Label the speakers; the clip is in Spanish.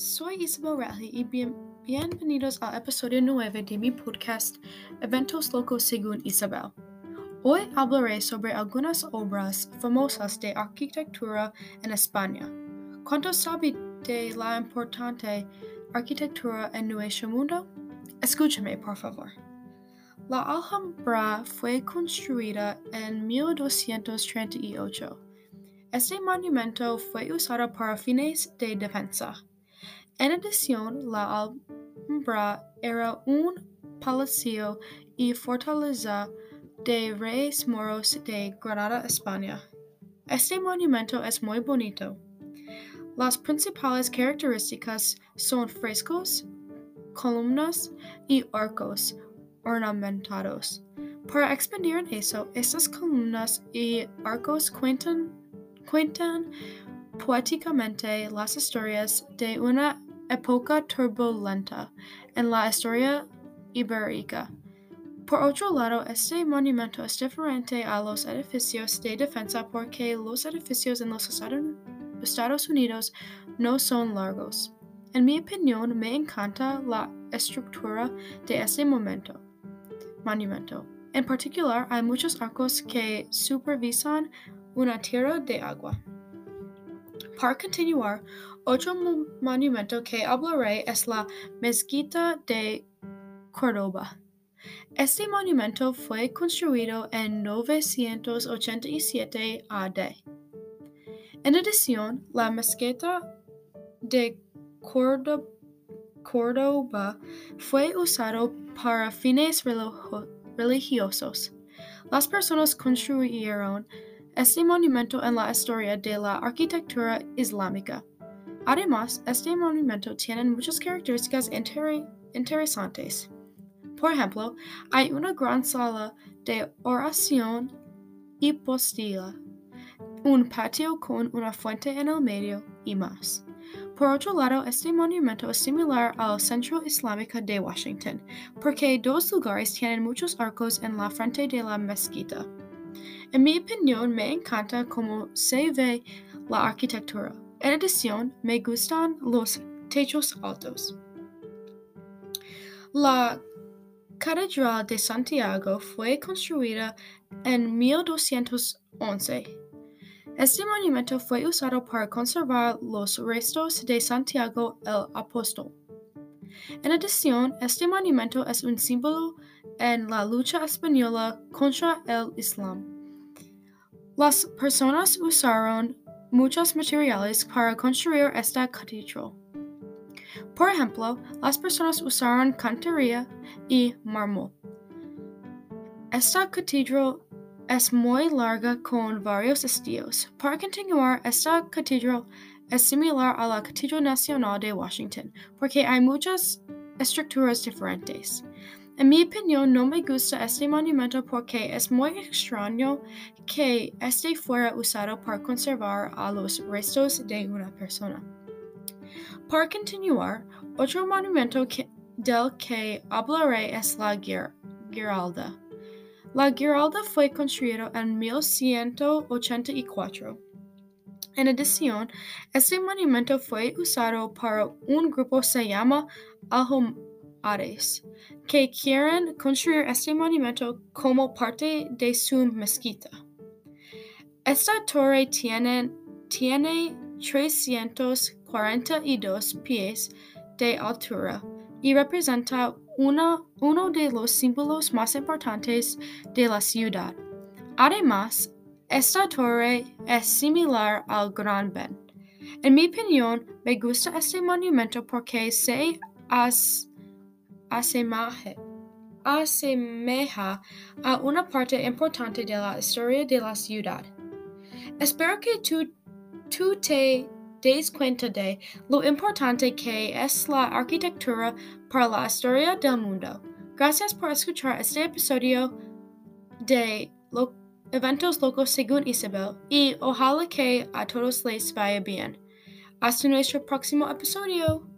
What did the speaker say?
Speaker 1: Soy Isabel Rally y bien- bienvenidos al episodio 9 de mi podcast Eventos Locos según Isabel. Hoy hablaré sobre algunas obras famosas de arquitectura en España. ¿Cuánto sabe de la importante arquitectura en nuestro mundo? Escúchame, por favor. La Alhambra fue construida en 1238. Este monumento fue usado para fines de defensa. En adición, la Alhambra era un palacio y fortaleza de reyes moros de Granada, España. Este monumento es muy bonito. Las principales características son frescos, columnas y arcos ornamentados. Para expandir en eso, estas columnas y arcos cuentan, cuentan poéticamente las historias de una época turbulenta en la historia ibérica. Por otro lado, este monumento es diferente a los edificios de defensa porque los edificios en los Estados Unidos no son largos. En mi opinión, me encanta la estructura de este momento, monumento. En particular, hay muchos arcos que supervisan una tierra de agua. Para continuar, otro mo- monumento que hablaré es la Mezquita de Córdoba. Este monumento fue construido en 987 AD. En adición, la mezquita de Córdoba, Córdoba fue usado para fines religiosos. Las personas construyeron este monumento en la historia de la arquitectura islámica. Además, este monumento tiene muchas características inter- interesantes. Por ejemplo, hay una gran sala de oración hipóstila, un patio con una fuente en el medio y más. Por otro lado, este monumento es similar al Centro Islámico de Washington, porque dos lugares tienen muchos arcos en la frente de la mezquita. En mi opinión, me encanta cómo se ve la arquitectura. En adición, me gustan los techos altos. La Catedral de Santiago fue construida en 1211. Este monumento fue usado para conservar los restos de Santiago el Apóstol. En adición, este monumento es un símbolo en la lucha española contra el Islam. Las personas usaron muchos materiales para construir esta catedral. Por ejemplo, las personas usaron cantería y mármol. Esta catedral es muy larga con varios estilos. Para continuar, esta catedral es similar a la Catedral Nacional de Washington porque hay muchas estructuras diferentes. En mi opinión, no me gusta este monumento porque es muy extraño que este fuera usado para conservar a los restos de una persona. Para continuar, otro monumento del que hablaré es la Gir- Giralda. La Giralda fue construida en 1184. En adición, este monumento fue usado para un grupo se llama Almohades, que quieren construir este monumento como parte de su mezquita. Esta torre tiene, tiene 342 pies de altura y representa una- uno de los símbolos más importantes de la ciudad. Además, esta torre es similar al Gran Ben. En mi opinión, me gusta este monumento porque se as- asemeja a una parte importante de la historia de la ciudad. Espero que tú, tú te des cuenta de lo importante que es la arquitectura para la historia del mundo. Gracias por escuchar este episodio de Lo- Eventos Locos según Isabel y ojalá que a todos les vaya bien. Hasta nuestro próximo episodio.